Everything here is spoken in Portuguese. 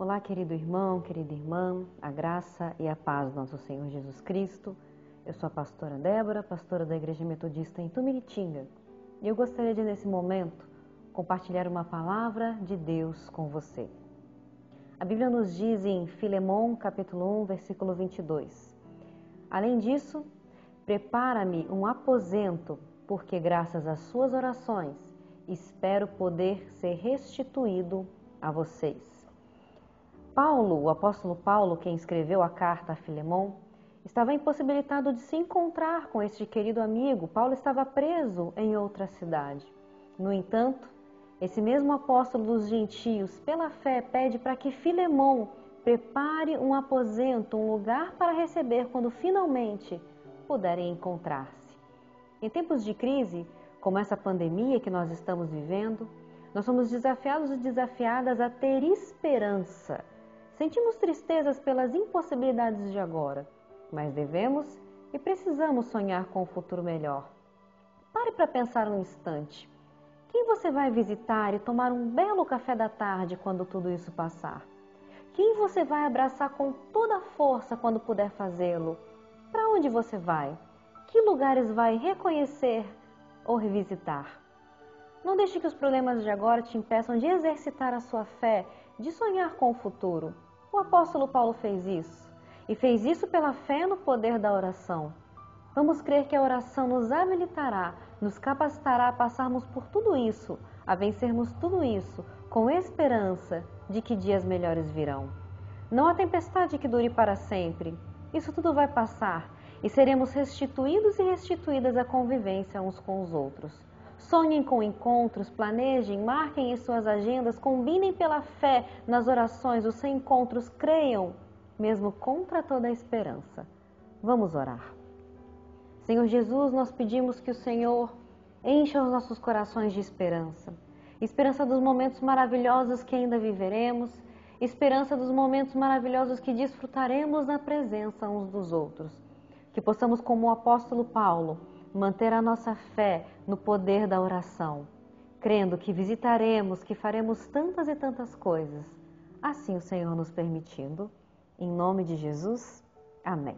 Olá, querido irmão, querida irmã, a graça e a paz do nosso Senhor Jesus Cristo. Eu sou a pastora Débora, pastora da Igreja Metodista em Tumiritinga, e eu gostaria de, nesse momento, compartilhar uma palavra de Deus com você. A Bíblia nos diz em Filemão, capítulo 1, versículo 22. Além disso, prepara-me um aposento, porque graças às suas orações espero poder ser restituído a vocês. Paulo, o apóstolo Paulo, quem escreveu a carta a Filemão, estava impossibilitado de se encontrar com este querido amigo. Paulo estava preso em outra cidade. No entanto, esse mesmo apóstolo dos gentios, pela fé, pede para que Filemão prepare um aposento, um lugar para receber quando finalmente puderem encontrar-se. Em tempos de crise, como essa pandemia que nós estamos vivendo, nós somos desafiados e desafiadas a ter esperança Sentimos tristezas pelas impossibilidades de agora, mas devemos e precisamos sonhar com um futuro melhor. Pare para pensar um instante. Quem você vai visitar e tomar um belo café da tarde quando tudo isso passar? Quem você vai abraçar com toda a força quando puder fazê-lo? Para onde você vai? Que lugares vai reconhecer ou revisitar? Não deixe que os problemas de agora te impeçam de exercitar a sua fé, de sonhar com o futuro. O apóstolo Paulo fez isso e fez isso pela fé no poder da oração. Vamos crer que a oração nos habilitará, nos capacitará a passarmos por tudo isso, a vencermos tudo isso, com esperança de que dias melhores virão. Não há tempestade que dure para sempre. Isso tudo vai passar e seremos restituídos e restituídas à convivência uns com os outros. Sonhem com encontros, planejem, marquem em suas agendas, combinem pela fé nas orações os encontros, creiam, mesmo contra toda a esperança. Vamos orar. Senhor Jesus, nós pedimos que o Senhor encha os nossos corações de esperança. Esperança dos momentos maravilhosos que ainda viveremos, esperança dos momentos maravilhosos que desfrutaremos na presença uns dos outros. Que possamos, como o apóstolo Paulo, manter a nossa fé no poder da oração, crendo que visitaremos, que faremos tantas e tantas coisas, assim o Senhor nos permitindo. Em nome de Jesus, amém.